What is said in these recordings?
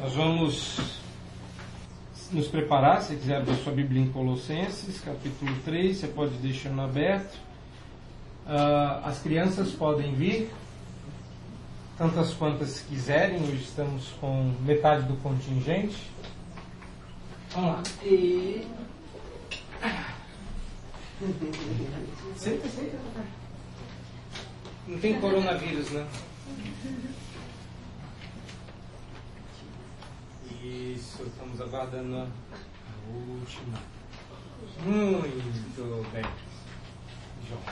Nós vamos nos preparar, se quiser abrir sua Bíblia em Colossenses, capítulo 3, você pode deixando aberto. Uh, as crianças podem vir, tantas quantas quiserem, hoje estamos com metade do contingente. Vamos lá. E... Senta, senta. Não tem coronavírus, né? Isso, estamos aguardando a última. Muito bem. João.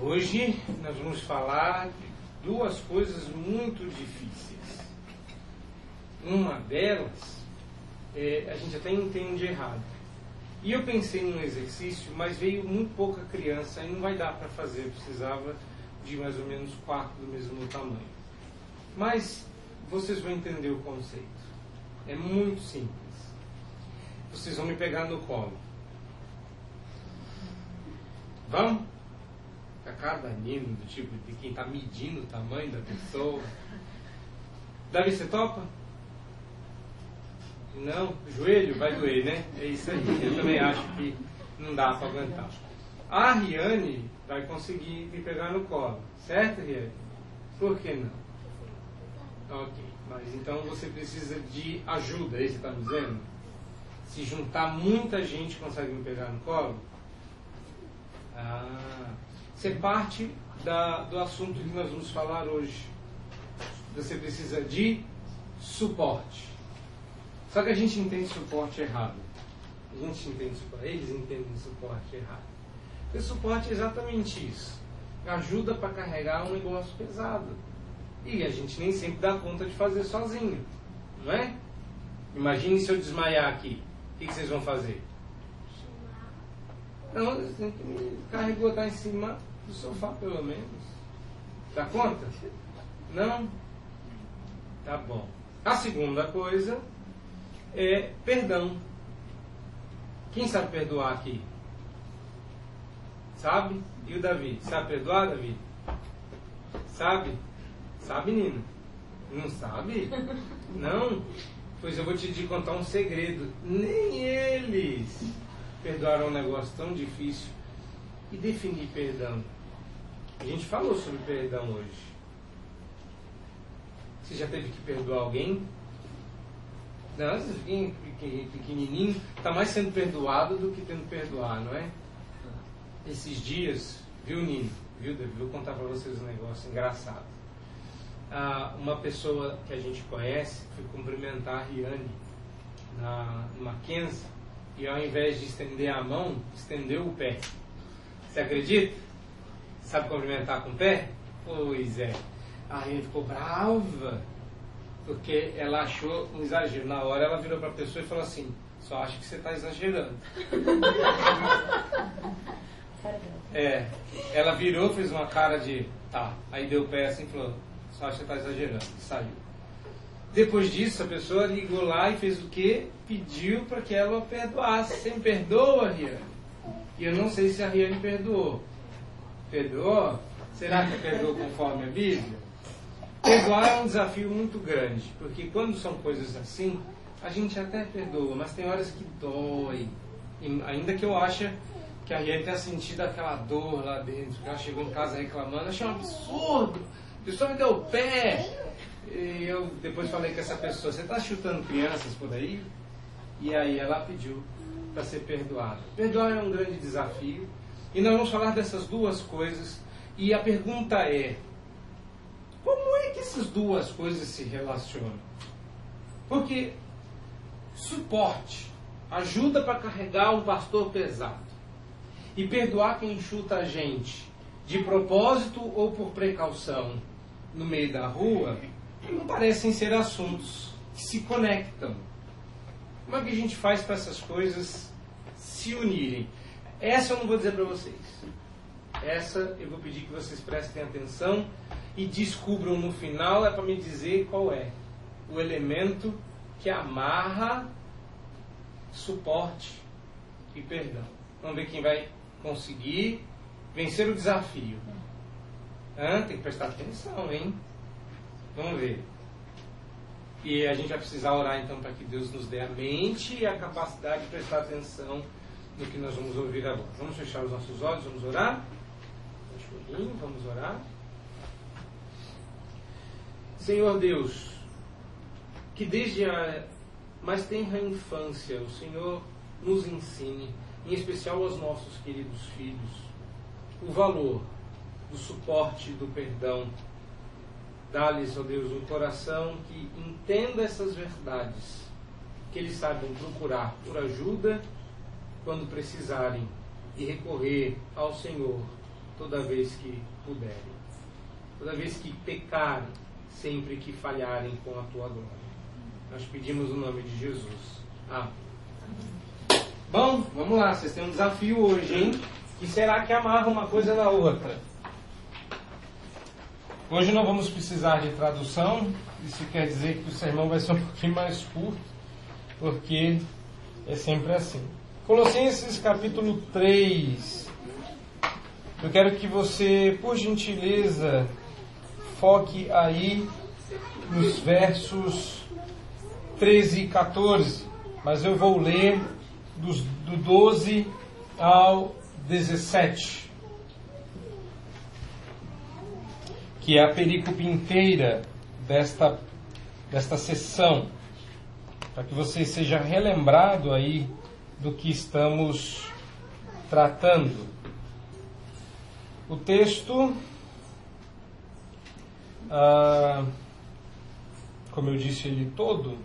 Hoje nós vamos falar de duas coisas muito difíceis. Uma delas, é, a gente até entende errado. E eu pensei num exercício, mas veio muito pouca criança e não vai dar para fazer. Precisava de mais ou menos quatro do mesmo tamanho. Mas vocês vão entender o conceito. É muito simples. Vocês vão me pegar no colo. Vamos? A cada animo do tipo de quem está medindo o tamanho da pessoa. Davi, você topa? Não, joelho vai doer, né? É isso aí. Eu também acho que não dá para aguentar. A Riane vai conseguir me pegar no colo, certo, Riane? Por que não? Ok, mas então você precisa de ajuda, é isso que está me dizendo? Se juntar muita gente consegue me pegar no colo? Ah, você parte da, do assunto que nós vamos falar hoje. Você precisa de suporte. Só que a gente entende suporte errado. A gente entende suporte, eles entendem suporte errado. Porque suporte é exatamente isso. Ajuda para carregar um negócio pesado. E a gente nem sempre dá conta de fazer sozinho. Não é? Imagine se eu desmaiar aqui. O que, que vocês vão fazer? Não, tem que me carregar botar em cima do sofá, pelo menos. Dá conta? Não? Tá bom. A segunda coisa é perdão. Quem sabe perdoar aqui? Sabe? E o Davi? Sabe perdoar, Davi? Sabe? Sabe, Nina? Não sabe? Não? Pois eu vou te contar um segredo. Nem eles perdoaram um negócio tão difícil. E definir perdão. A gente falou sobre perdão hoje. Você já teve que perdoar alguém? Não, esse pequenininho está mais sendo perdoado do que tendo perdoar, não é? Esses dias, viu, Nino? Viu, Davi? Vou contar para vocês um negócio engraçado. Ah, uma pessoa que a gente conhece foi cumprimentar a Riane na, no Mackenzie e ao invés de estender a mão, estendeu o pé. Você acredita? Sabe cumprimentar com o pé? Pois é. A Riane ficou brava porque ela achou um exagero. Na hora ela virou para a pessoa e falou assim: só acho que você está exagerando. é, ela virou, fez uma cara de tá, aí deu o pé assim e falou: você está exagerando. Saiu. Depois disso, a pessoa ligou lá e fez o quê? Pediu para que ela perdoasse. Você me perdoa, Riane? E eu não sei se a Riane perdoou. Perdoou? Será que perdoou conforme a Bíblia? Perdoar é um desafio muito grande, porque quando são coisas assim, a gente até perdoa, mas tem horas que dói. E ainda que eu ache que a Riane tenha sentido aquela dor lá dentro, que ela chegou em casa reclamando, achei um absurdo. Pessoa me deu o pé. E eu depois falei com essa pessoa, você está chutando crianças por aí? E aí ela pediu para ser perdoada. Perdoar é um grande desafio. E nós vamos falar dessas duas coisas. E a pergunta é, como é que essas duas coisas se relacionam? Porque suporte ajuda para carregar um pastor pesado e perdoar quem chuta a gente de propósito ou por precaução no meio da rua não parecem ser assuntos que se conectam. Como é que a gente faz para essas coisas se unirem? Essa eu não vou dizer para vocês. Essa eu vou pedir que vocês prestem atenção e descubram no final é para me dizer qual é o elemento que amarra suporte e perdão. Vamos ver quem vai conseguir vencer o desafio. Hã? Tem que prestar atenção, hein? Vamos ver. E a gente vai precisar orar então para que Deus nos dê a mente e a capacidade de prestar atenção no que nós vamos ouvir agora. Vamos fechar os nossos olhos, vamos orar? Vamos orar. Senhor Deus, que desde a mais tenra infância o Senhor nos ensine, em especial aos nossos queridos filhos, o valor do suporte do perdão. Dá-lhes, ó Deus, um coração que entenda essas verdades, que eles saibam procurar por ajuda quando precisarem e recorrer ao Senhor toda vez que puderem, toda vez que pecarem, sempre que falharem com a tua glória. Nós pedimos o nome de Jesus. Amém. Bom, vamos lá, vocês têm um desafio hoje, hein? Que será que amarra uma coisa na outra? Hoje não vamos precisar de tradução, isso quer dizer que o sermão vai ser um pouquinho mais curto, porque é sempre assim. Colossenses capítulo 3. Eu quero que você, por gentileza, foque aí nos versos 13 e 14, mas eu vou ler dos, do 12 ao 17. Que é a perícope inteira desta, desta sessão, para que você seja relembrado aí do que estamos tratando. O texto, ah, como eu disse ele todo,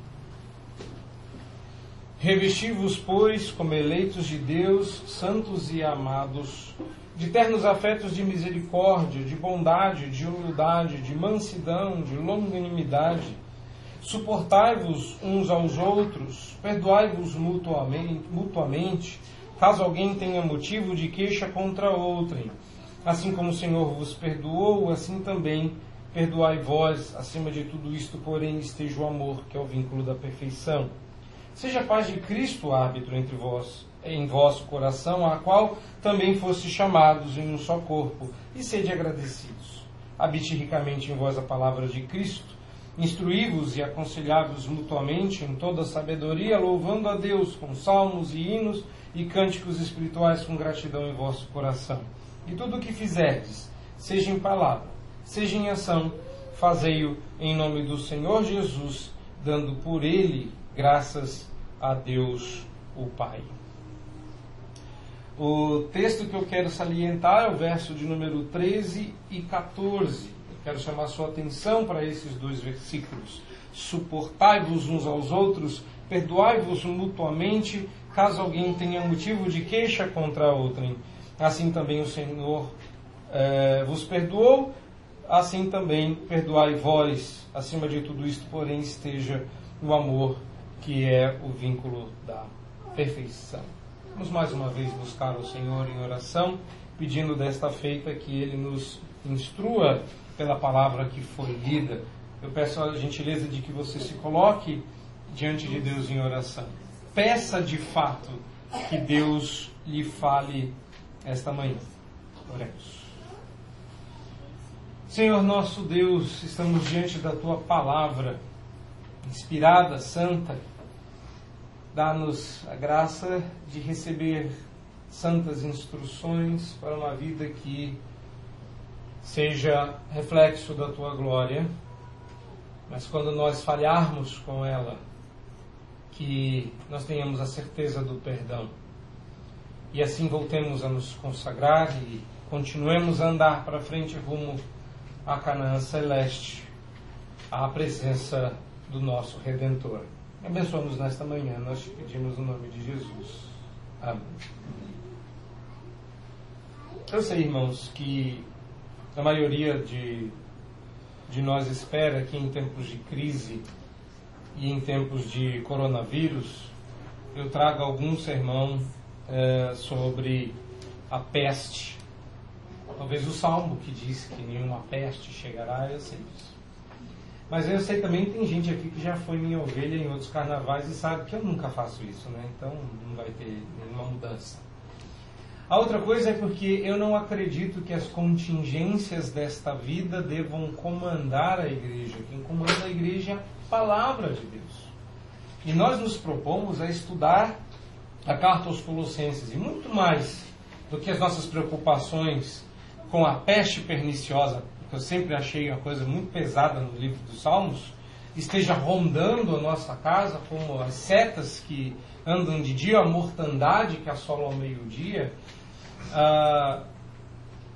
Revesti-vos, pois, como eleitos de Deus, santos e amados, de ternos afetos de misericórdia, de bondade, de humildade, de mansidão, de longanimidade. Suportai-vos uns aos outros, perdoai-vos mutuamente, caso alguém tenha motivo de queixa contra outrem. Assim como o Senhor vos perdoou, assim também perdoai vós. Acima de tudo isto, porém, esteja o amor, que é o vínculo da perfeição. Seja a paz de Cristo árbitro entre vós em vosso coração, a qual também foste chamados em um só corpo, e sede agradecidos. Habite ricamente em vós a palavra de Cristo, instruí-vos e aconselhai-vos mutuamente em toda sabedoria, louvando a Deus com salmos e hinos e cânticos espirituais com gratidão em vosso coração. E tudo o que fizerdes, seja em palavra, seja em ação, fazei-o em nome do Senhor Jesus, dando por ele graças a Deus o Pai. O texto que eu quero salientar é o verso de número 13 e 14. Eu quero chamar sua atenção para esses dois versículos. Suportai-vos uns aos outros, perdoai-vos mutuamente, caso alguém tenha motivo de queixa contra outrem. Assim também o Senhor eh, vos perdoou, assim também perdoai vós. Acima de tudo isto, porém, esteja o amor, que é o vínculo da perfeição. Vamos mais uma vez buscar o Senhor em oração, pedindo desta feita que Ele nos instrua pela palavra que foi lida. Eu peço a gentileza de que você se coloque diante de Deus em oração. Peça de fato que Deus lhe fale esta manhã. Oremos. Senhor nosso Deus, estamos diante da tua palavra, inspirada, santa Dá-nos a graça de receber santas instruções para uma vida que seja reflexo da tua glória, mas quando nós falharmos com ela, que nós tenhamos a certeza do perdão. E assim voltemos a nos consagrar e continuemos a andar para frente rumo à Canaã celeste, à presença do nosso Redentor. Abençoa-nos nesta manhã, nós te pedimos no nome de Jesus. Amém. Eu sei, irmãos, que a maioria de, de nós espera que em tempos de crise e em tempos de coronavírus eu traga algum sermão é, sobre a peste. Talvez o salmo que diz que nenhuma peste chegará, eu sei disso. Mas eu sei também que tem gente aqui que já foi minha ovelha em outros carnavais e sabe que eu nunca faço isso, né? Então não vai ter nenhuma mudança. A outra coisa é porque eu não acredito que as contingências desta vida devam comandar a igreja. Quem comanda a igreja é a palavra de Deus. E nós nos propomos a estudar a carta aos Colossenses. E muito mais do que as nossas preocupações com a peste perniciosa, que eu sempre achei uma coisa muito pesada no livro dos Salmos, esteja rondando a nossa casa, como as setas que andam de dia, a mortandade que assola ao meio-dia. Uh,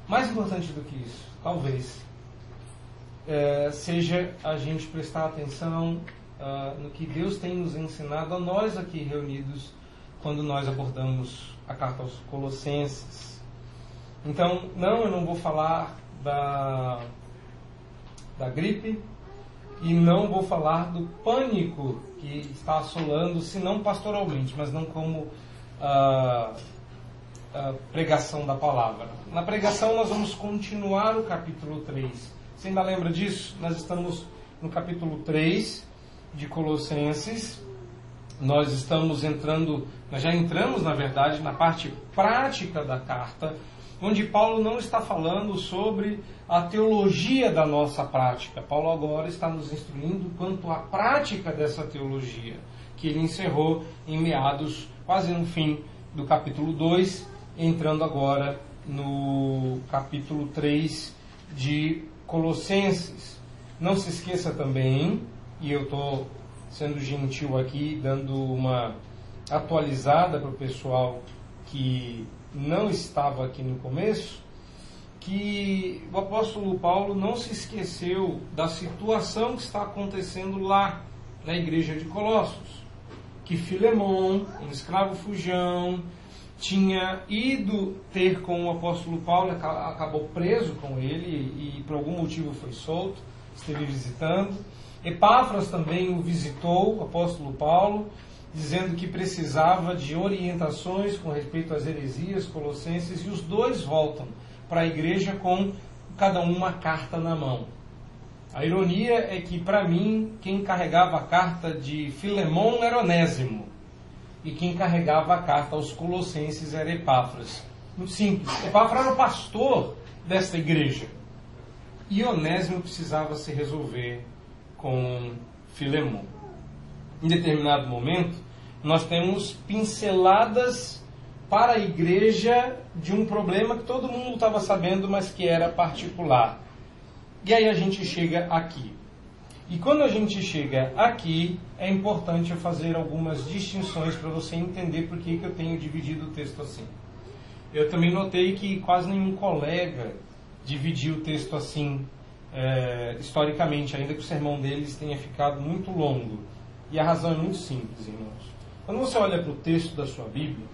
mais importante do que isso, talvez, é, seja a gente prestar atenção uh, no que Deus tem nos ensinado a nós aqui reunidos quando nós abordamos a carta aos Colossenses. Então, não, eu não vou falar da, da gripe, e não vou falar do pânico que está assolando, se não pastoralmente, mas não como uh, uh, pregação da palavra. Na pregação nós vamos continuar o capítulo 3. Você ainda lembra disso? Nós estamos no capítulo 3 de Colossenses. Nós estamos entrando, nós já entramos, na verdade, na parte prática da carta, onde Paulo não está falando sobre a teologia da nossa prática. Paulo agora está nos instruindo quanto à prática dessa teologia, que ele encerrou em meados, quase no fim do capítulo 2, entrando agora no capítulo 3 de Colossenses. Não se esqueça também, e eu estou sendo gentil aqui, dando uma atualizada para o pessoal que não estava aqui no começo, que o apóstolo Paulo não se esqueceu da situação que está acontecendo lá na igreja de Colossos. Que Filemon, um escravo fujão, tinha ido ter com o apóstolo Paulo, acabou preso com ele e por algum motivo foi solto, esteve visitando. Epáfras também o visitou, o apóstolo Paulo, dizendo que precisava de orientações com respeito às heresias colossenses, e os dois voltam para a igreja com cada um uma carta na mão. A ironia é que, para mim, quem carregava a carta de Filemão era Onésimo, e quem carregava a carta aos Colossenses era Epáfras. Muito simples. Epáfras era o pastor desta igreja. E Onésimo precisava se resolver com Filemão. Em determinado momento, nós temos pinceladas para a igreja de um problema que todo mundo estava sabendo, mas que era particular. E aí a gente chega aqui. E quando a gente chega aqui, é importante fazer algumas distinções para você entender por que, que eu tenho dividido o texto assim. Eu também notei que quase nenhum colega dividiu o texto assim, é, historicamente, ainda que o sermão deles tenha ficado muito longo. E a razão é muito simples, irmãos. Quando você olha para o texto da sua Bíblia,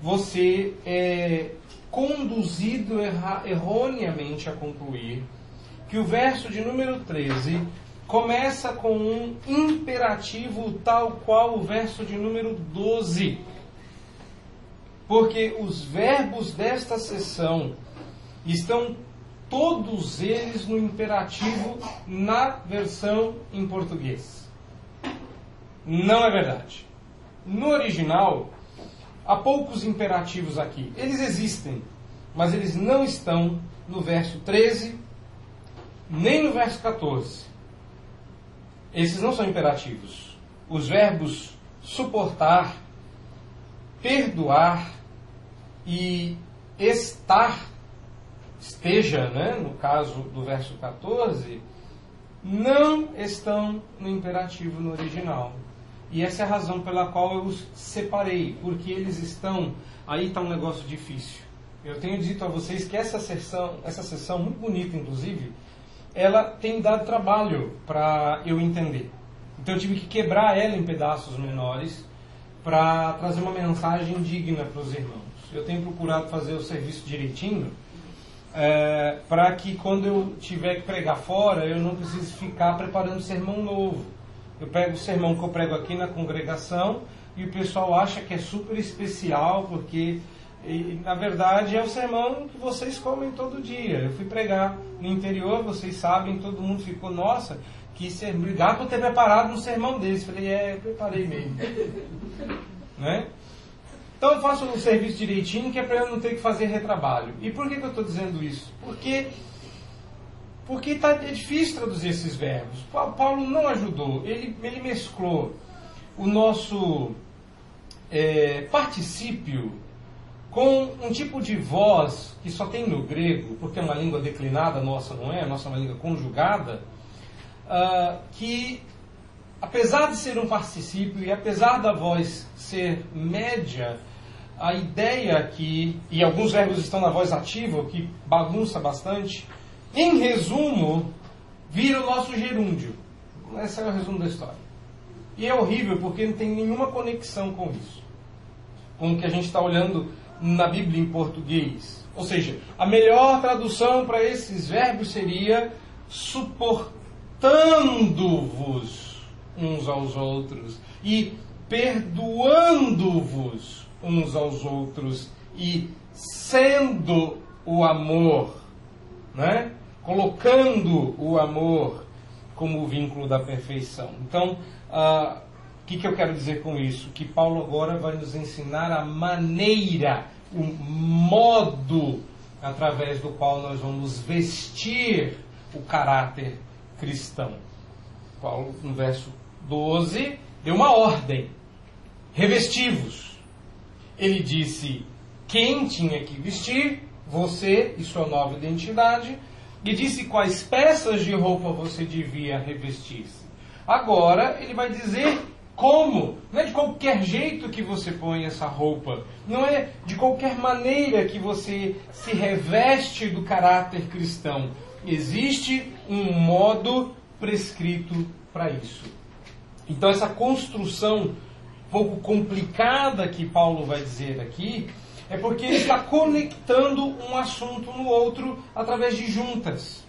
você é conduzido erra, erroneamente a concluir que o verso de número 13 começa com um imperativo tal qual o verso de número 12. Porque os verbos desta sessão estão todos eles no imperativo na versão em português. Não é verdade. No original, há poucos imperativos aqui. Eles existem, mas eles não estão no verso 13, nem no verso 14. Esses não são imperativos. Os verbos suportar, perdoar e estar, esteja, né, no caso do verso 14, não estão no imperativo no original. E essa é a razão pela qual eu os separei, porque eles estão. Aí está um negócio difícil. Eu tenho dito a vocês que essa sessão, essa sessão muito bonita, inclusive, ela tem dado trabalho para eu entender. Então eu tive que quebrar ela em pedaços menores para trazer uma mensagem digna para os irmãos. Eu tenho procurado fazer o serviço direitinho é, para que quando eu tiver que pregar fora, eu não precise ficar preparando sermão novo. Eu pego o sermão que eu prego aqui na congregação e o pessoal acha que é super especial porque e, na verdade é o sermão que vocês comem todo dia. Eu fui pregar no interior, vocês sabem, todo mundo ficou, nossa, que ser, obrigado por ter preparado um sermão desse. Falei, é, preparei mesmo. né? Então eu faço o serviço direitinho, que é para eu não ter que fazer retrabalho. E por que, que eu estou dizendo isso? Porque porque tá, é difícil traduzir esses verbos. Paulo não ajudou, ele, ele mesclou o nosso é, particípio com um tipo de voz que só tem no grego, porque é uma língua declinada, nossa não é, nossa é uma língua conjugada, uh, que apesar de ser um particípio e apesar da voz ser média, a ideia aqui, e alguns verbos estão na voz ativa, o que bagunça bastante, em resumo, vira o nosso gerúndio. Esse é o resumo da história. E é horrível porque não tem nenhuma conexão com isso. Com o que a gente está olhando na Bíblia em português. Ou seja, a melhor tradução para esses verbos seria suportando-vos uns aos outros e perdoando-vos uns aos outros e sendo o amor, né? Colocando o amor como o vínculo da perfeição. Então, uh, o que, que eu quero dizer com isso? Que Paulo agora vai nos ensinar a maneira, o modo através do qual nós vamos vestir o caráter cristão. Paulo, no verso 12, deu uma ordem: revestivos. Ele disse quem tinha que vestir, você e sua nova identidade, e disse quais peças de roupa você devia revestir-se. Agora ele vai dizer como. Não é de qualquer jeito que você põe essa roupa. Não é de qualquer maneira que você se reveste do caráter cristão. Existe um modo prescrito para isso. Então, essa construção pouco complicada que Paulo vai dizer aqui é porque ele está conectando um assunto no outro através de juntas.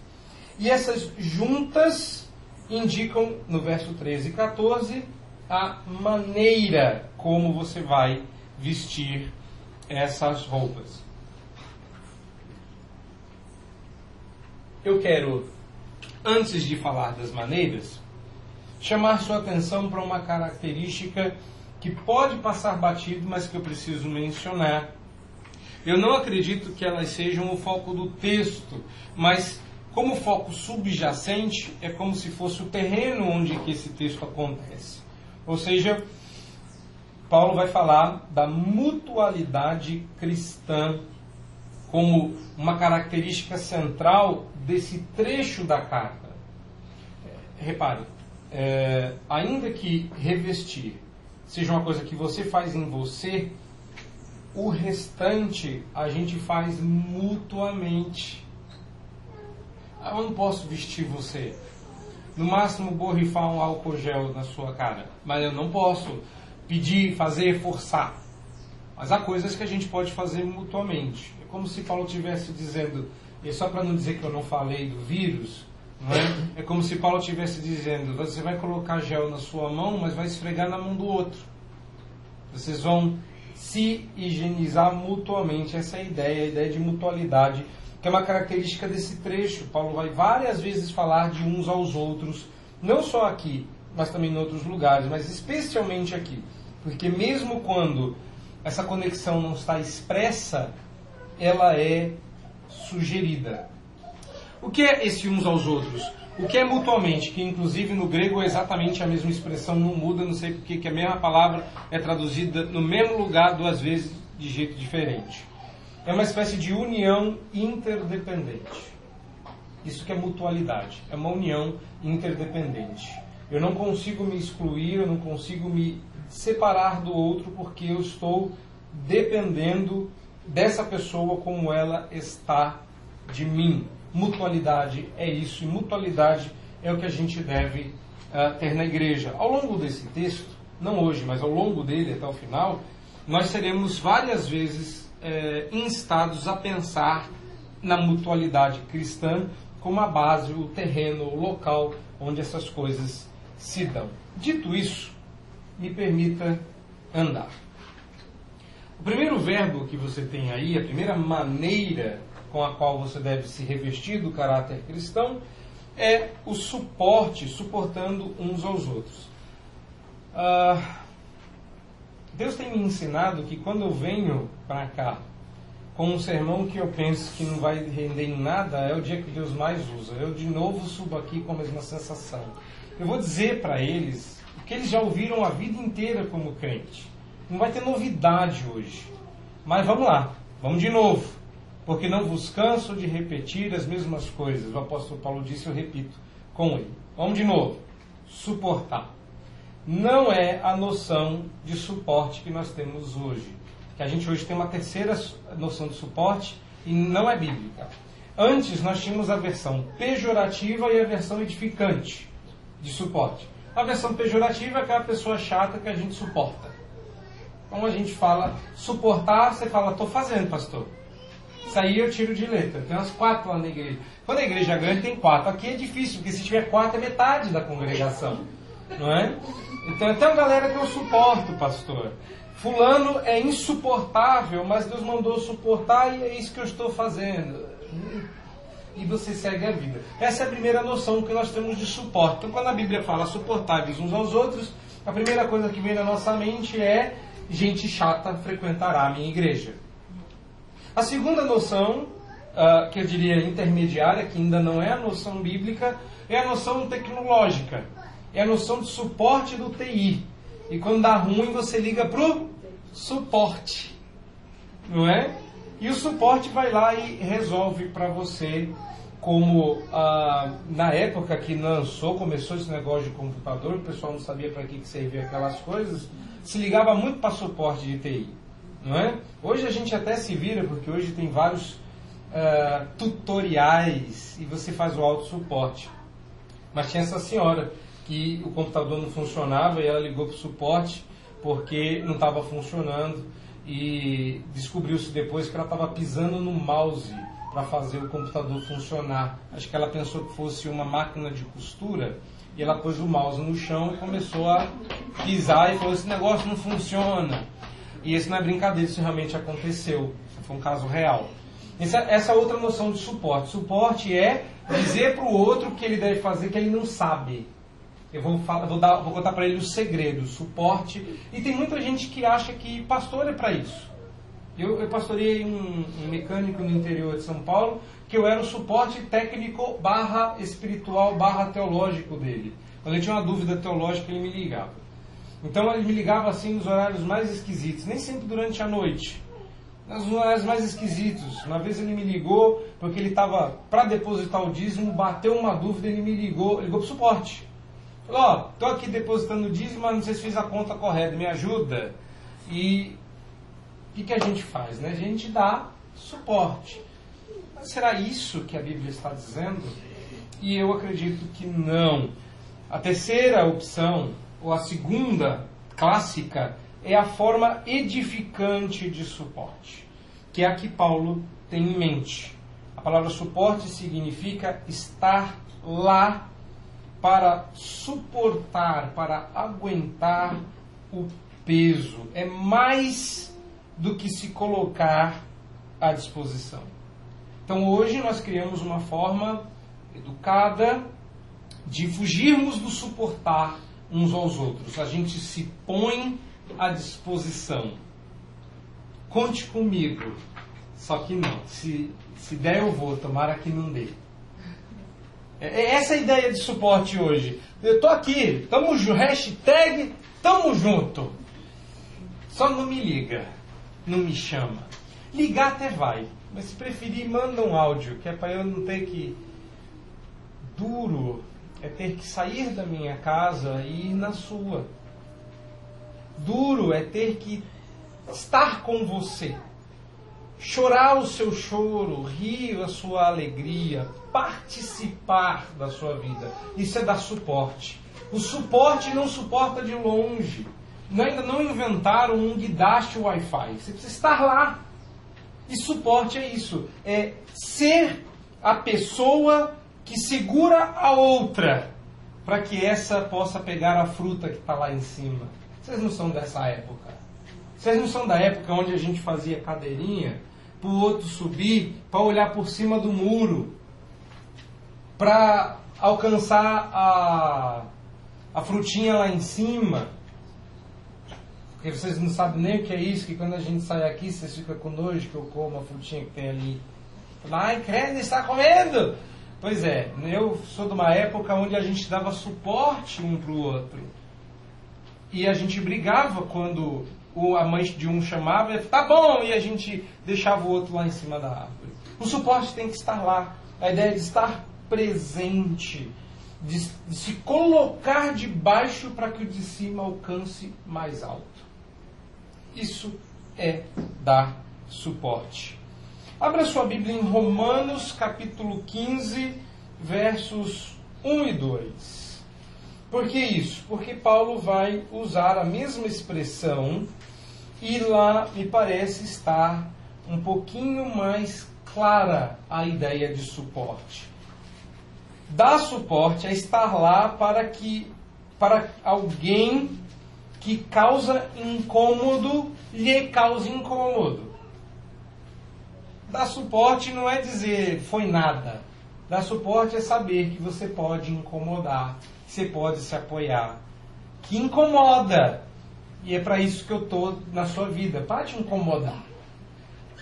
E essas juntas indicam, no verso 13 e 14, a maneira como você vai vestir essas roupas. Eu quero, antes de falar das maneiras, chamar sua atenção para uma característica que pode passar batido, mas que eu preciso mencionar. Eu não acredito que elas sejam o foco do texto, mas como foco subjacente, é como se fosse o terreno onde que esse texto acontece. Ou seja, Paulo vai falar da mutualidade cristã como uma característica central desse trecho da carta. Repare, é, ainda que revestir seja uma coisa que você faz em você, o restante a gente faz mutuamente. Eu não posso vestir você no máximo borrifar um álcool gel na sua cara. Mas eu não posso pedir, fazer, forçar. Mas há coisas que a gente pode fazer mutuamente. É como se Paulo estivesse dizendo, e só para não dizer que eu não falei do vírus, é? é como se Paulo estivesse dizendo, você vai colocar gel na sua mão, mas vai esfregar na mão do outro. Vocês vão se higienizar mutuamente. Essa é a ideia, a ideia de mutualidade que é uma característica desse trecho. Paulo vai várias vezes falar de uns aos outros, não só aqui, mas também em outros lugares, mas especialmente aqui. Porque mesmo quando essa conexão não está expressa, ela é sugerida. O que é esse uns aos outros? O que é mutuamente, que inclusive no grego é exatamente a mesma expressão, não muda, não sei porque que a mesma palavra é traduzida no mesmo lugar duas vezes de jeito diferente é uma espécie de união interdependente. Isso que é mutualidade, é uma união interdependente. Eu não consigo me excluir, eu não consigo me separar do outro porque eu estou dependendo dessa pessoa como ela está de mim. Mutualidade é isso, e mutualidade é o que a gente deve uh, ter na igreja. Ao longo desse texto, não hoje, mas ao longo dele até o final, nós seremos várias vezes é, instados a pensar na mutualidade cristã como a base, o terreno, o local onde essas coisas se dão. Dito isso, me permita andar. O primeiro verbo que você tem aí, a primeira maneira com a qual você deve se revestir do caráter cristão, é o suporte, suportando uns aos outros. Ah, Deus tem me ensinado que quando eu venho para cá com um sermão que eu penso que não vai render em nada, é o dia que Deus mais usa. Eu de novo subo aqui com a mesma sensação. Eu vou dizer para eles o que eles já ouviram a vida inteira como crente. Não vai ter novidade hoje. Mas vamos lá, vamos de novo. Porque não vos canso de repetir as mesmas coisas. O apóstolo Paulo disse, eu repito com ele. Vamos de novo. Suportar. Não é a noção de suporte que nós temos hoje que a gente hoje tem uma terceira noção de suporte e não é bíblica. Antes nós tínhamos a versão pejorativa e a versão edificante de suporte. A versão pejorativa é aquela pessoa chata que a gente suporta. Então a gente fala suportar, você fala, estou fazendo, pastor. Isso aí eu tiro de letra. Tem umas quatro lá na igreja. Quando a igreja é grande, tem quatro. Aqui é difícil, porque se tiver quatro é metade da congregação. Não é? Então tem uma galera que eu suporto, pastor. Fulano é insuportável, mas Deus mandou suportar e é isso que eu estou fazendo. E você segue a vida. Essa é a primeira noção que nós temos de suporte. Então, quando a Bíblia fala suportáveis uns aos outros, a primeira coisa que vem na nossa mente é gente chata frequentará a minha igreja. A segunda noção, uh, que eu diria intermediária, que ainda não é a noção bíblica, é a noção tecnológica. É a noção de suporte do TI. E quando dá ruim, você liga pro suporte. Não é? E o suporte vai lá e resolve para você, como ah, na época que lançou, começou esse negócio de computador, o pessoal não sabia para que, que servia aquelas coisas, se ligava muito para suporte de TI. Não é? Hoje a gente até se vira, porque hoje tem vários ah, tutoriais e você faz o auto suporte. Mas tinha essa senhora que o computador não funcionava e ela ligou para o suporte porque não estava funcionando e descobriu-se depois que ela estava pisando no mouse para fazer o computador funcionar. Acho que ela pensou que fosse uma máquina de costura e ela pôs o mouse no chão e começou a pisar e falou: Esse negócio não funciona. E esse não é brincadeira, isso realmente aconteceu. Isso foi um caso real. Essa, essa outra noção de suporte. Suporte é dizer para o outro que ele deve fazer que ele não sabe. Eu vou, falar, vou, dar, vou contar para ele o segredo, o suporte. E tem muita gente que acha que pastor é para isso. Eu, eu pastoreei um, um, mecânico no interior de São Paulo, que eu era o suporte técnico barra espiritual barra teológico dele. Quando ele tinha uma dúvida teológica, ele me ligava. Então ele me ligava assim nos horários mais esquisitos, nem sempre durante a noite. Nos horários mais esquisitos. Uma vez ele me ligou, porque ele estava para depositar o dízimo, bateu uma dúvida, ele me ligou, ligou para o suporte. Falou, ó, tô aqui depositando o dízimo, mas não sei se fiz a conta correta, me ajuda. E o que, que a gente faz? Né? A gente dá suporte. Mas será isso que a Bíblia está dizendo? E eu acredito que não. A terceira opção, ou a segunda clássica, é a forma edificante de suporte, que é a que Paulo tem em mente. A palavra suporte significa estar lá para suportar, para aguentar o peso. É mais do que se colocar à disposição. Então hoje nós criamos uma forma educada de fugirmos do suportar uns aos outros. A gente se põe à disposição. Conte comigo. Só que não. Se, se der, eu vou. Tomara que não dê. É, é essa a ideia de suporte hoje. Eu tô aqui, tamo junto, hashtag tamo junto. Só não me liga, não me chama. Ligar até vai, mas se preferir, manda um áudio, que é para eu não ter que. Duro é ter que sair da minha casa e ir na sua. Duro é ter que estar com você chorar o seu choro, rir a sua alegria, participar da sua vida. Isso é dar suporte. O suporte não suporta de longe. Ainda não inventaram um guidaste Wi-Fi. Você precisa estar lá. E suporte é isso. É ser a pessoa que segura a outra para que essa possa pegar a fruta que está lá em cima. Vocês não são dessa época. Vocês não são da época onde a gente fazia cadeirinha para o outro subir, para olhar por cima do muro, para alcançar a, a frutinha lá em cima. Porque vocês não sabem nem o que é isso, que quando a gente sai aqui, vocês ficam com nojo que eu como a frutinha que tem ali. Ai, credo, está comendo! Pois é, eu sou de uma época onde a gente dava suporte um para o outro. E a gente brigava quando a mãe de um chamava tá bom, e a gente deixava o outro lá em cima da árvore. O suporte tem que estar lá. A ideia de estar presente, de, de se colocar debaixo para que o de cima alcance mais alto. Isso é dar suporte. Abra sua Bíblia em Romanos, capítulo 15, versos 1 e 2. Por que isso? Porque Paulo vai usar a mesma expressão e lá me parece estar um pouquinho mais clara a ideia de suporte. Dar suporte é estar lá para que para alguém que causa incômodo lhe cause incômodo. Dar suporte não é dizer foi nada. Dar suporte é saber que você pode incomodar, que você pode se apoiar. Que incomoda. E é para isso que eu estou na sua vida, para te incomodar.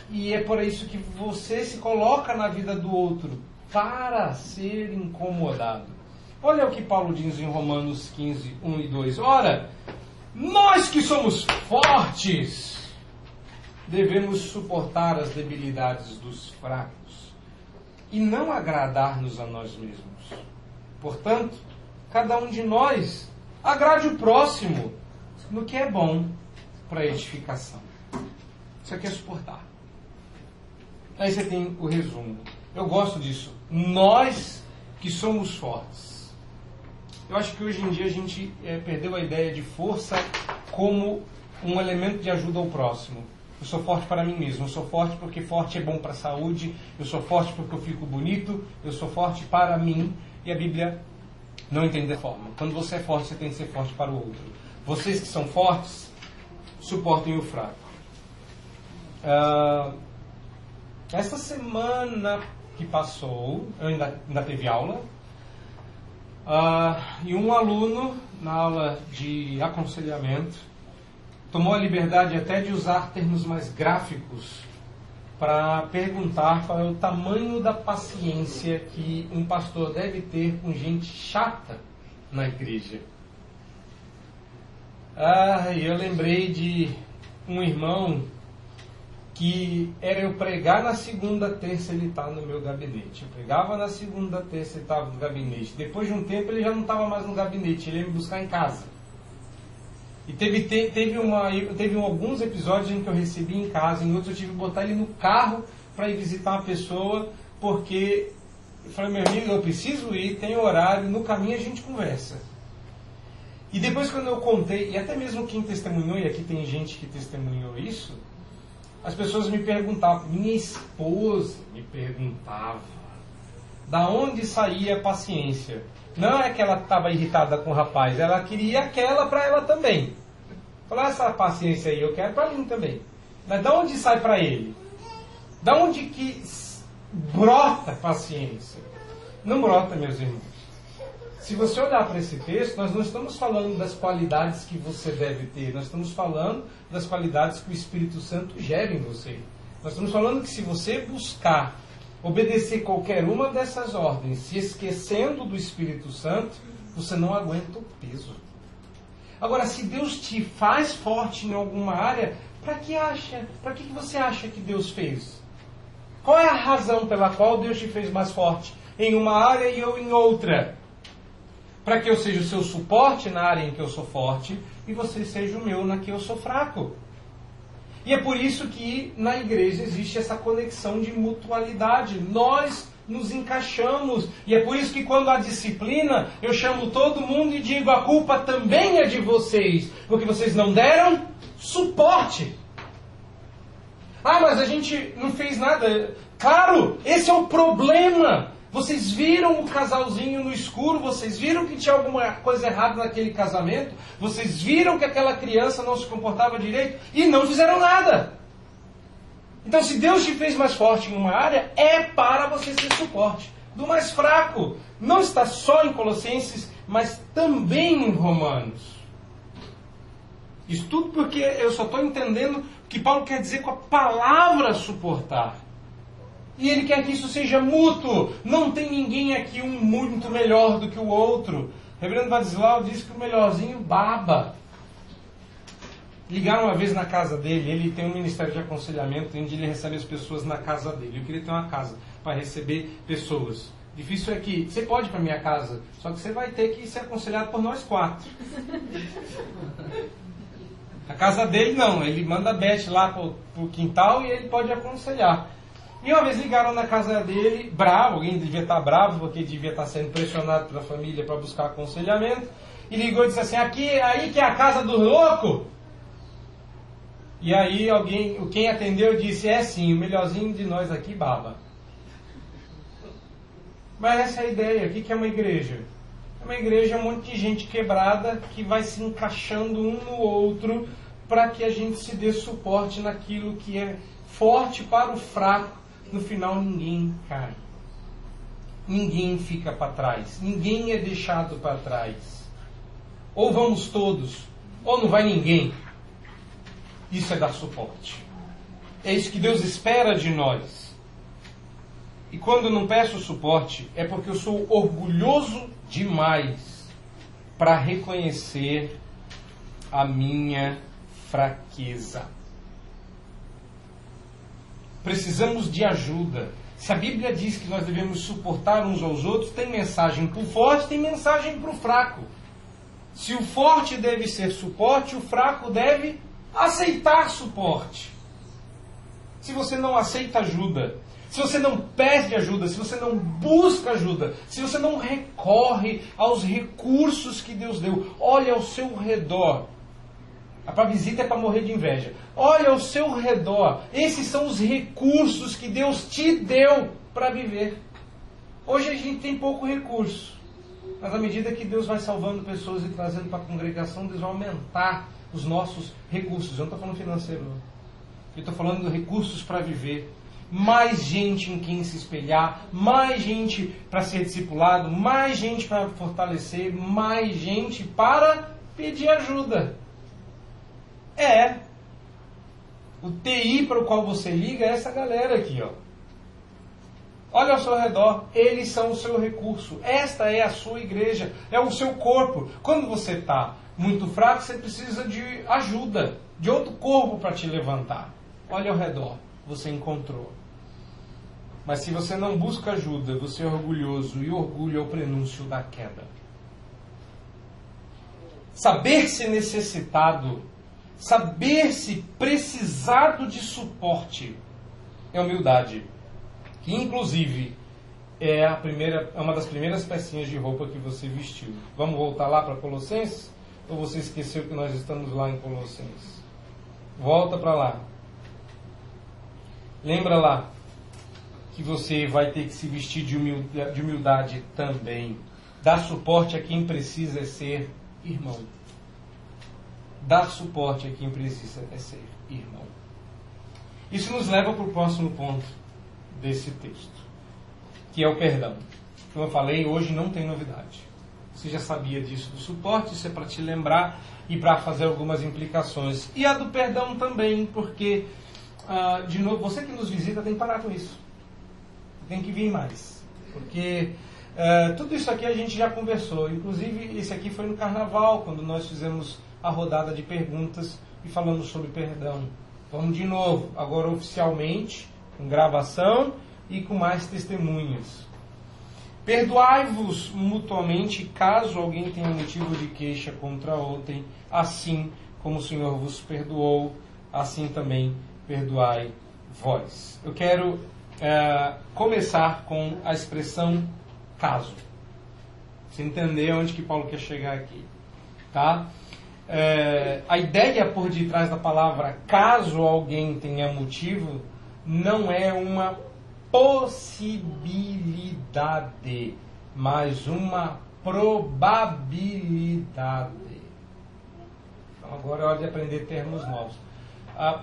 E é por isso que você se coloca na vida do outro, para ser incomodado. Olha o que Paulo diz em Romanos 15, 1 e 2. Ora, nós que somos fortes, devemos suportar as debilidades dos fracos e não agradar-nos a nós mesmos. Portanto, cada um de nós agrade o próximo no que é bom para edificação. Isso aqui é suportar. Aí você tem o resumo. Eu gosto disso. Nós que somos fortes. Eu acho que hoje em dia a gente é, perdeu a ideia de força como um elemento de ajuda ao próximo. Eu sou forte para mim mesmo. Eu sou forte porque forte é bom para a saúde. Eu sou forte porque eu fico bonito. Eu sou forte para mim. E a Bíblia não entende dessa forma. Quando você é forte, você tem que ser forte para o outro. Vocês que são fortes, suportem o fraco. Uh, esta semana que passou, eu ainda, ainda teve aula, uh, e um aluno, na aula de aconselhamento, tomou a liberdade até de usar termos mais gráficos para perguntar qual é o tamanho da paciência que um pastor deve ter com gente chata na igreja. Ah, eu lembrei de um irmão que era eu pregar na segunda, terça ele estava no meu gabinete. Eu pregava na segunda, terça ele estava no gabinete. Depois de um tempo ele já não estava mais no gabinete, ele ia me buscar em casa. E teve, teve, uma, teve alguns episódios em que eu recebi em casa, em outros eu tive que botar ele no carro para ir visitar uma pessoa, porque eu falei, meu amigo, eu preciso ir, tem horário, no caminho a gente conversa. E depois quando eu contei, e até mesmo quem testemunhou, e aqui tem gente que testemunhou isso, as pessoas me perguntavam, minha esposa me perguntava, da onde saía a paciência? Não é que ela estava irritada com o rapaz, ela queria aquela para ela também. Falar essa paciência aí, eu quero para mim também. Mas da onde sai para ele? Da onde que brota paciência? Não brota, meus irmãos. Se você olhar para esse texto, nós não estamos falando das qualidades que você deve ter, nós estamos falando das qualidades que o Espírito Santo gera em você. Nós estamos falando que se você buscar obedecer qualquer uma dessas ordens, se esquecendo do Espírito Santo, você não aguenta o peso. Agora, se Deus te faz forte em alguma área, para que acha? Para que você acha que Deus fez? Qual é a razão pela qual Deus te fez mais forte em uma área e eu em outra? para que eu seja o seu suporte na área em que eu sou forte e você seja o meu na que eu sou fraco. E é por isso que na igreja existe essa conexão de mutualidade. Nós nos encaixamos. E é por isso que quando há disciplina, eu chamo todo mundo e digo: a culpa também é de vocês, porque vocês não deram suporte. Ah, mas a gente não fez nada. Claro, esse é o problema. Vocês viram o casalzinho no escuro, vocês viram que tinha alguma coisa errada naquele casamento, vocês viram que aquela criança não se comportava direito e não fizeram nada. Então, se Deus te fez mais forte em uma área, é para você ser suporte do mais fraco. Não está só em Colossenses, mas também em Romanos. Isso tudo porque eu só estou entendendo o que Paulo quer dizer com a palavra suportar. E ele quer que isso seja mútuo. Não tem ninguém aqui um muito melhor do que o outro. Reverendo Vadislau disse que o melhorzinho baba. Ligaram uma vez na casa dele, ele tem um ministério de aconselhamento onde ele recebe as pessoas na casa dele. Eu queria ter uma casa para receber pessoas. Difícil é que você pode para minha casa, só que você vai ter que ser aconselhado por nós quatro. A casa dele não, ele manda a Beth lá pro, pro quintal e ele pode aconselhar. E uma vez ligaram na casa dele, bravo, alguém devia estar bravo, porque devia estar sendo pressionado pela família para buscar aconselhamento, e ligou e disse assim, aqui, aí que é a casa do louco? E aí alguém, quem atendeu disse, é sim, o melhorzinho de nós aqui baba. Mas essa é a ideia, o que é uma igreja? É uma igreja, um monte de gente quebrada que vai se encaixando um no outro para que a gente se dê suporte naquilo que é forte para o fraco no final ninguém cai. Ninguém fica para trás. Ninguém é deixado para trás. Ou vamos todos, ou não vai ninguém. Isso é dar suporte. É isso que Deus espera de nós. E quando não peço suporte, é porque eu sou orgulhoso demais para reconhecer a minha fraqueza. Precisamos de ajuda. Se a Bíblia diz que nós devemos suportar uns aos outros, tem mensagem para o forte, tem mensagem para o fraco. Se o forte deve ser suporte, o fraco deve aceitar suporte. Se você não aceita ajuda, se você não pede ajuda, se você não busca ajuda, se você não recorre aos recursos que Deus deu, olha ao seu redor. A para visita é para morrer de inveja. Olha ao seu redor. Esses são os recursos que Deus te deu para viver. Hoje a gente tem pouco recurso. Mas à medida que Deus vai salvando pessoas e trazendo para a congregação, Deus vai aumentar os nossos recursos. Eu não estou falando financeiro. Eu estou falando de recursos para viver. Mais gente em quem se espelhar, mais gente para ser discipulado, mais gente para fortalecer, mais gente para pedir ajuda. É. O TI para o qual você liga é essa galera aqui, ó. Olha ao seu redor, eles são o seu recurso. Esta é a sua igreja, é o seu corpo. Quando você está muito fraco, você precisa de ajuda, de outro corpo para te levantar. Olha ao redor, você encontrou. Mas se você não busca ajuda, você é orgulhoso e orgulho é o prenúncio da queda. Saber-se necessitado Saber-se precisado de suporte é humildade. Que inclusive é a primeira, é uma das primeiras pecinhas de roupa que você vestiu. Vamos voltar lá para Colossenses? Ou você esqueceu que nós estamos lá em Colossenses? Volta para lá. Lembra lá que você vai ter que se vestir de humildade, de humildade também. Dar suporte a quem precisa ser irmão. Dar suporte a quem precisa é ser irmão. Isso nos leva para o próximo ponto desse texto, que é o perdão. Como eu falei, hoje não tem novidade. Você já sabia disso do suporte, isso é para te lembrar e para fazer algumas implicações. E a do perdão também, porque, uh, de novo, você que nos visita tem que parar com isso. Tem que vir mais. Porque uh, tudo isso aqui a gente já conversou. Inclusive, esse aqui foi no carnaval, quando nós fizemos a rodada de perguntas e falamos sobre perdão. Vamos de novo, agora oficialmente, com gravação e com mais testemunhas. Perdoai-vos mutuamente caso alguém tenha motivo de queixa contra outrem, assim como o Senhor vos perdoou, assim também perdoai vós. Eu quero é, começar com a expressão caso. Você entender onde que Paulo quer chegar aqui. Tá? É, a ideia por detrás da palavra caso alguém tenha motivo não é uma possibilidade, mas uma probabilidade. Então agora é hora de aprender termos novos. Ah,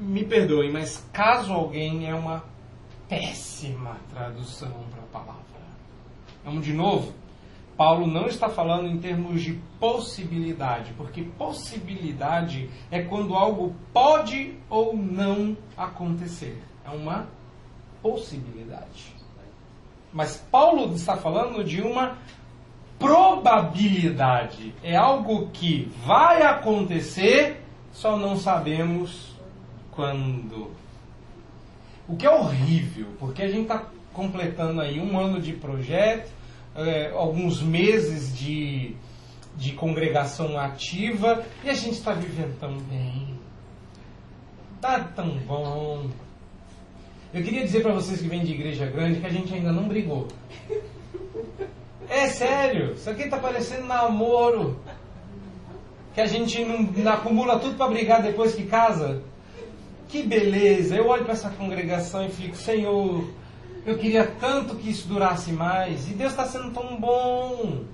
me perdoem, mas caso alguém é uma péssima tradução para a palavra. Vamos de novo? Paulo não está falando em termos de possibilidade, porque possibilidade é quando algo pode ou não acontecer. É uma possibilidade. Mas Paulo está falando de uma probabilidade. É algo que vai acontecer, só não sabemos quando. O que é horrível, porque a gente está completando aí um ano de projeto, é, alguns meses de, de congregação ativa e a gente está vivendo tão bem. Tá tão bom. Eu queria dizer para vocês que vêm de igreja grande que a gente ainda não brigou. É sério, isso aqui está parecendo namoro. Que a gente não, não acumula tudo para brigar depois que casa. Que beleza! Eu olho para essa congregação e fico, Senhor, eu queria tanto que isso durasse mais. E Deus está sendo tão bom.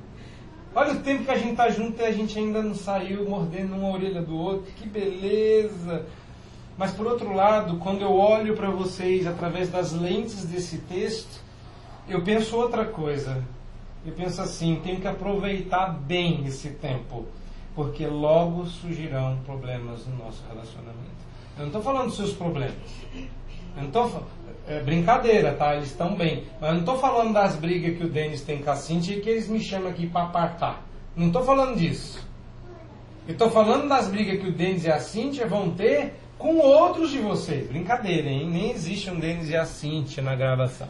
Olha o tempo que a gente está junto e a gente ainda não saiu mordendo uma orelha do outro. Que beleza! Mas por outro lado, quando eu olho para vocês através das lentes desse texto, eu penso outra coisa. Eu penso assim: tenho que aproveitar bem esse tempo, porque logo surgirão problemas no nosso relacionamento. Eu não estou falando dos seus problemas. Eu não estou é brincadeira, tá? Eles estão bem. Mas eu não estou falando das brigas que o Denis tem com a Cintia e que eles me chamam aqui para apartar. Não estou falando disso. Eu estou falando das brigas que o Denis e a Cintia vão ter com outros de vocês. Brincadeira, hein? Nem existe um Denis e a Cintia na gravação.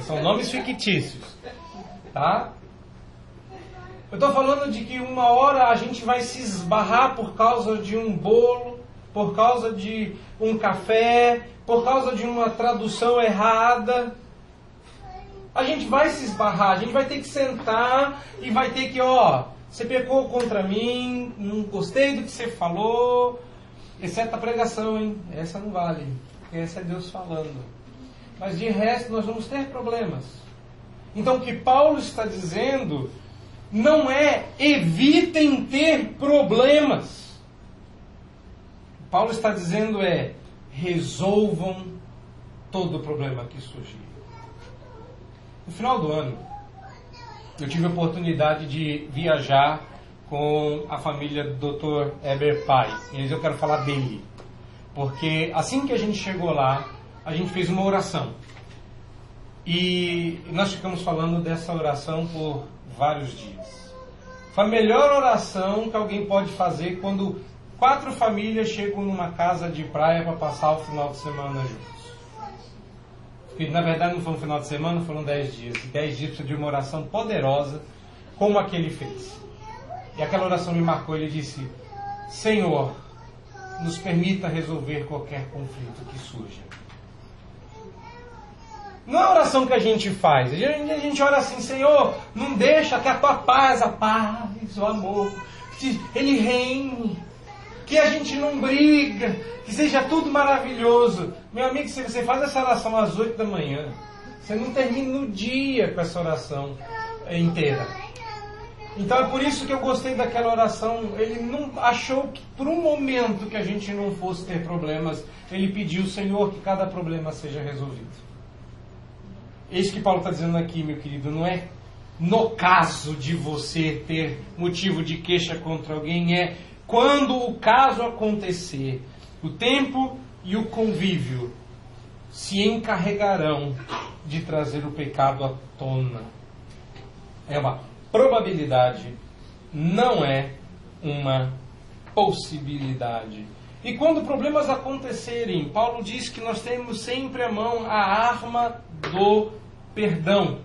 São nomes fictícios. Tá? Eu estou falando de que uma hora a gente vai se esbarrar por causa de um bolo, por causa de um café, por causa de uma tradução errada, a gente vai se esbarrar, a gente vai ter que sentar e vai ter que, ó, você pecou contra mim, não gostei do que você falou, exceto a pregação, hein? Essa não vale, essa é Deus falando. Mas de resto nós vamos ter problemas. Então o que Paulo está dizendo não é evitem ter problemas. Paulo está dizendo é resolvam todo o problema que surgir. No final do ano, eu tive a oportunidade de viajar com a família do Dr. Eber Pai. E eu quero falar dele. Porque assim que a gente chegou lá, a gente fez uma oração. E nós ficamos falando dessa oração por vários dias. Foi a melhor oração que alguém pode fazer quando Quatro famílias chegam numa casa de praia para passar o final de semana juntos. E, na verdade não foi um final de semana, foram dez dias. E dez dias de uma oração poderosa, como a que ele fez. E aquela oração me marcou, ele disse, Senhor, nos permita resolver qualquer conflito que surja. Não é a oração que a gente faz. A gente, a gente ora assim, Senhor, não deixa que a tua paz, a paz, o amor, ele reine que a gente não briga, que seja tudo maravilhoso. Meu amigo, se você faz essa oração às 8 da manhã, você não termina no dia com essa oração inteira. Então é por isso que eu gostei daquela oração. Ele não achou que por um momento que a gente não fosse ter problemas, ele pediu, Senhor, que cada problema seja resolvido. Isso que Paulo está dizendo aqui, meu querido, não é no caso de você ter motivo de queixa contra alguém, é quando o caso acontecer, o tempo e o convívio se encarregarão de trazer o pecado à tona. É uma probabilidade, não é uma possibilidade. E quando problemas acontecerem, Paulo diz que nós temos sempre à mão a arma do perdão.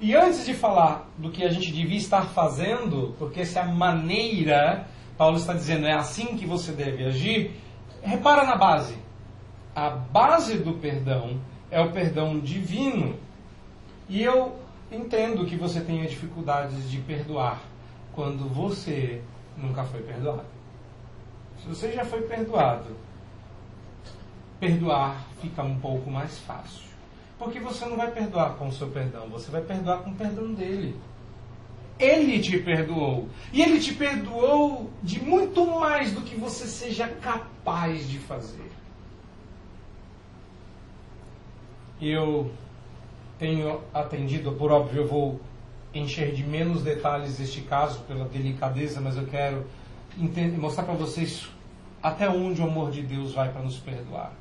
E antes de falar do que a gente devia estar fazendo, porque essa é a maneira Paulo está dizendo é assim que você deve agir. Repara na base. A base do perdão é o perdão divino. E eu entendo que você tenha dificuldades de perdoar quando você nunca foi perdoado. Se você já foi perdoado, perdoar fica um pouco mais fácil. Porque você não vai perdoar com o seu perdão, você vai perdoar com o perdão dele. Ele te perdoou. E Ele te perdoou de muito mais do que você seja capaz de fazer. Eu tenho atendido, por óbvio, eu vou encher de menos detalhes este caso pela delicadeza, mas eu quero mostrar para vocês até onde o amor de Deus vai para nos perdoar.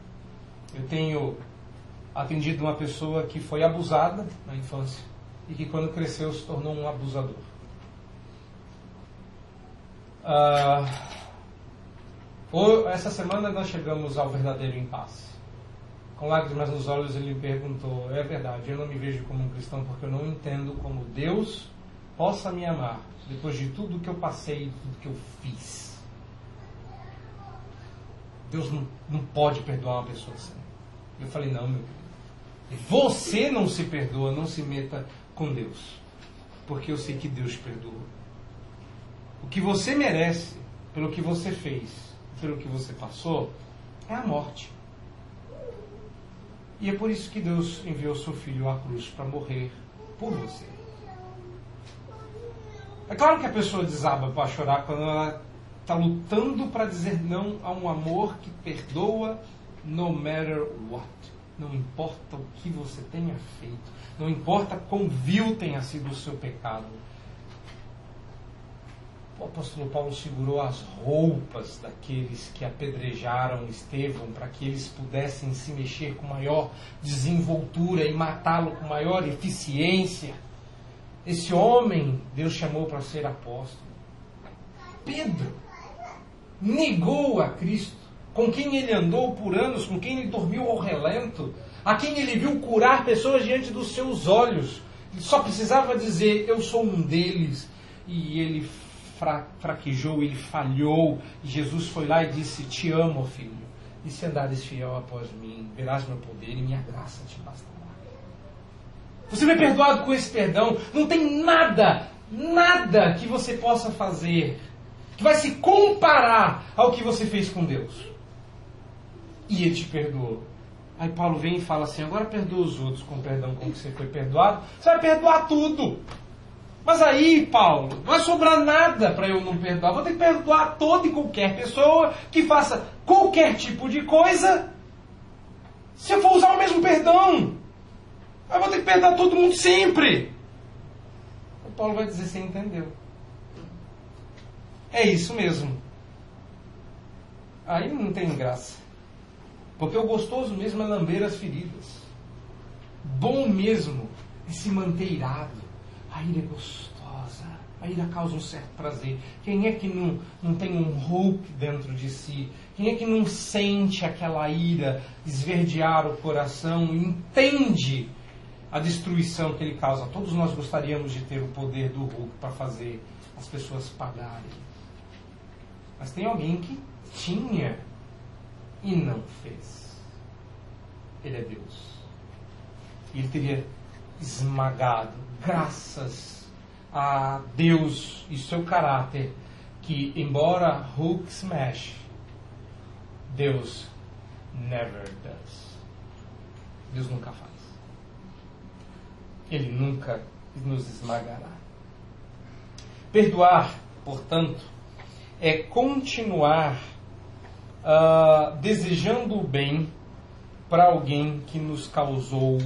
Eu tenho atendido uma pessoa que foi abusada na infância e que quando cresceu se tornou um abusador. Uh, essa semana nós chegamos ao verdadeiro impasse. Com lágrimas nos olhos ele me perguntou: É verdade, eu não me vejo como um cristão porque eu não entendo como Deus possa me amar depois de tudo que eu passei, tudo que eu fiz. Deus não, não pode perdoar uma pessoa assim. Eu falei: Não, meu querido. Você não se perdoa, não se meta com Deus. Porque eu sei que Deus perdoa. O que você merece pelo que você fez, pelo que você passou, é a morte. E é por isso que Deus enviou seu filho à cruz para morrer por você. É claro que a pessoa desaba para chorar quando ela está lutando para dizer não a um amor que perdoa no matter what. Não importa o que você tenha feito, não importa quão vil tenha sido o seu pecado, o apóstolo Paulo segurou as roupas daqueles que apedrejaram Estevão para que eles pudessem se mexer com maior desenvoltura e matá-lo com maior eficiência. Esse homem Deus chamou para ser apóstolo. Pedro negou a Cristo, com quem ele andou por anos, com quem ele dormiu ao relento, a quem ele viu curar pessoas diante dos seus olhos. Ele só precisava dizer: Eu sou um deles. E ele fra fraquejou, ele falhou. Jesus foi lá e disse: Te amo, filho. E se andares fiel após mim, verás meu poder e minha graça te bastará. Você foi perdoado com esse perdão. Não tem nada, nada que você possa fazer que vai se comparar ao que você fez com Deus. E ele te perdoou. Aí Paulo vem e fala assim: agora perdoa os outros com o perdão com que você foi perdoado. Você vai perdoar tudo. Mas aí, Paulo, não vai sobrar nada para eu não perdoar. Vou ter que perdoar toda e qualquer pessoa que faça qualquer tipo de coisa. Se eu for usar o mesmo perdão, eu vou ter que perdoar todo mundo sempre. O Paulo vai dizer: Você entendeu? É isso mesmo. Aí não tem graça. Porque o gostoso mesmo é lamber as feridas. Bom mesmo é se manter irado a ira é gostosa. A ira causa um certo prazer. Quem é que não, não tem um Hulk dentro de si? Quem é que não sente aquela ira esverdear o coração? Entende a destruição que ele causa? Todos nós gostaríamos de ter o poder do Hulk para fazer as pessoas pagarem. Mas tem alguém que tinha e não fez. Ele é Deus. Ele teria esmagado, graças a Deus e seu caráter, que embora Hulk smash, Deus never does. Deus nunca faz. Ele nunca nos esmagará. Perdoar, portanto, é continuar uh, desejando o bem para alguém que nos causou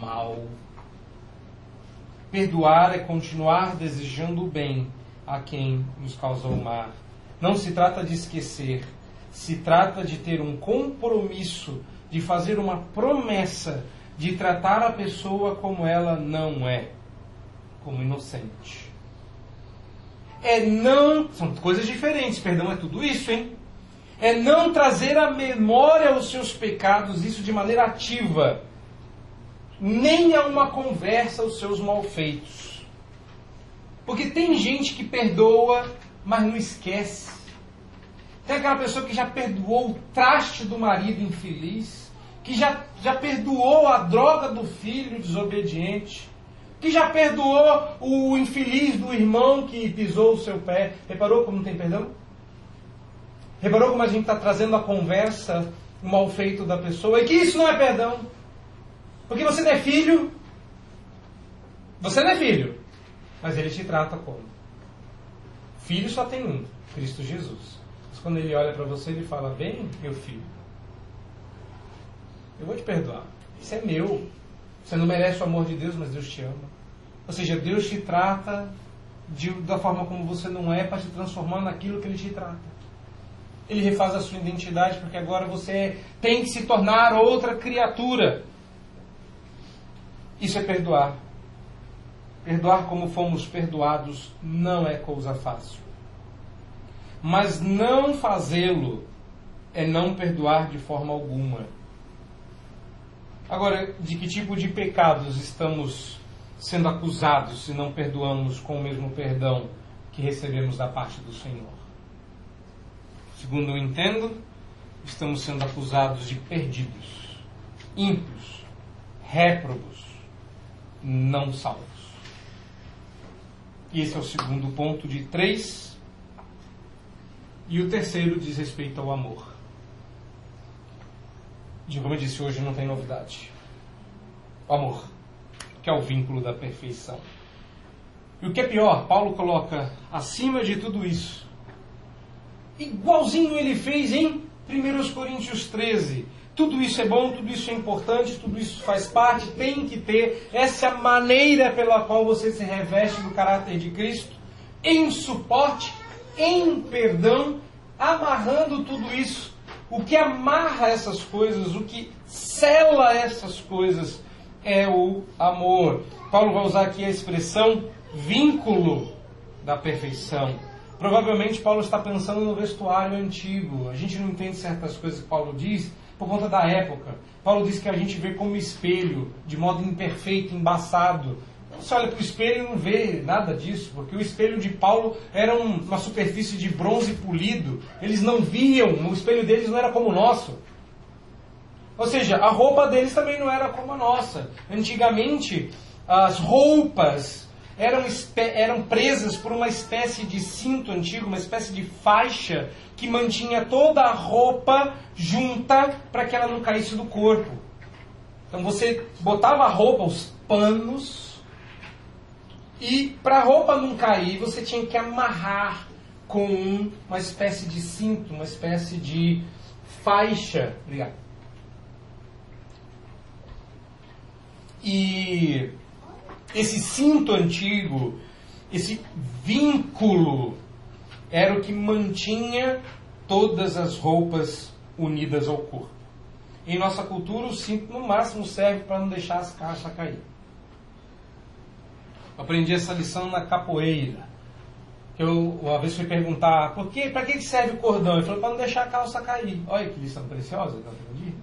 mal Perdoar é continuar desejando o bem a quem nos causou o mal. Não se trata de esquecer, se trata de ter um compromisso, de fazer uma promessa, de tratar a pessoa como ela não é, como inocente. É não. São coisas diferentes, perdão é tudo isso, hein? É não trazer à memória os seus pecados, isso de maneira ativa nem a uma conversa os seus malfeitos. Porque tem gente que perdoa, mas não esquece. Tem aquela pessoa que já perdoou o traste do marido infeliz, que já, já perdoou a droga do filho desobediente, que já perdoou o infeliz do irmão que pisou o seu pé. Reparou como não tem perdão? Reparou como a gente está trazendo a conversa, o mal feito da pessoa, e que isso não é perdão. Porque você não é filho. Você não é filho. Mas ele te trata como? Filho só tem um, Cristo Jesus. Mas quando ele olha para você, ele fala: Vem, meu filho. Eu vou te perdoar. Isso é meu. Você não merece o amor de Deus, mas Deus te ama. Ou seja, Deus te trata de, da forma como você não é para te transformar naquilo que Ele te trata. Ele refaz a sua identidade porque agora você tem que se tornar outra criatura. Isso é perdoar. Perdoar como fomos perdoados não é coisa fácil. Mas não fazê-lo é não perdoar de forma alguma. Agora, de que tipo de pecados estamos sendo acusados se não perdoamos com o mesmo perdão que recebemos da parte do Senhor? Segundo eu entendo, estamos sendo acusados de perdidos, ímpios, réprobos, não salvos. E esse é o segundo ponto de três. E o terceiro diz respeito ao amor de como eu disse, hoje não tem novidade. O amor, que é o vínculo da perfeição. E o que é pior, Paulo coloca acima de tudo isso, igualzinho ele fez em 1 Coríntios 13. Tudo isso é bom, tudo isso é importante, tudo isso faz parte, tem que ter. Essa é a maneira pela qual você se reveste do caráter de Cristo, em suporte, em perdão, amarrando tudo isso o que amarra essas coisas, o que sela essas coisas é o amor. Paulo vai usar aqui a expressão vínculo da perfeição. Provavelmente Paulo está pensando no vestuário antigo. A gente não entende certas coisas que Paulo diz por conta da época. Paulo diz que a gente vê como espelho, de modo imperfeito, embaçado. Você olha para o espelho e não vê nada disso, porque o espelho de Paulo era uma superfície de bronze polido. Eles não viam, o espelho deles não era como o nosso. Ou seja, a roupa deles também não era como a nossa. Antigamente, as roupas eram, eram presas por uma espécie de cinto antigo, uma espécie de faixa que mantinha toda a roupa junta para que ela não caísse do corpo. Então você botava a roupa, os panos, e para a roupa não cair, você tinha que amarrar com uma espécie de cinto, uma espécie de faixa. Obrigado. E esse cinto antigo, esse vínculo, era o que mantinha todas as roupas unidas ao corpo. Em nossa cultura, o cinto no máximo serve para não deixar as caixas cair. Aprendi essa lição na capoeira. Eu uma vez fui perguntar, por que, para que serve o cordão? Ele falou, para não deixar a calça cair. Olha que lição preciosa que eu aprendi. Ele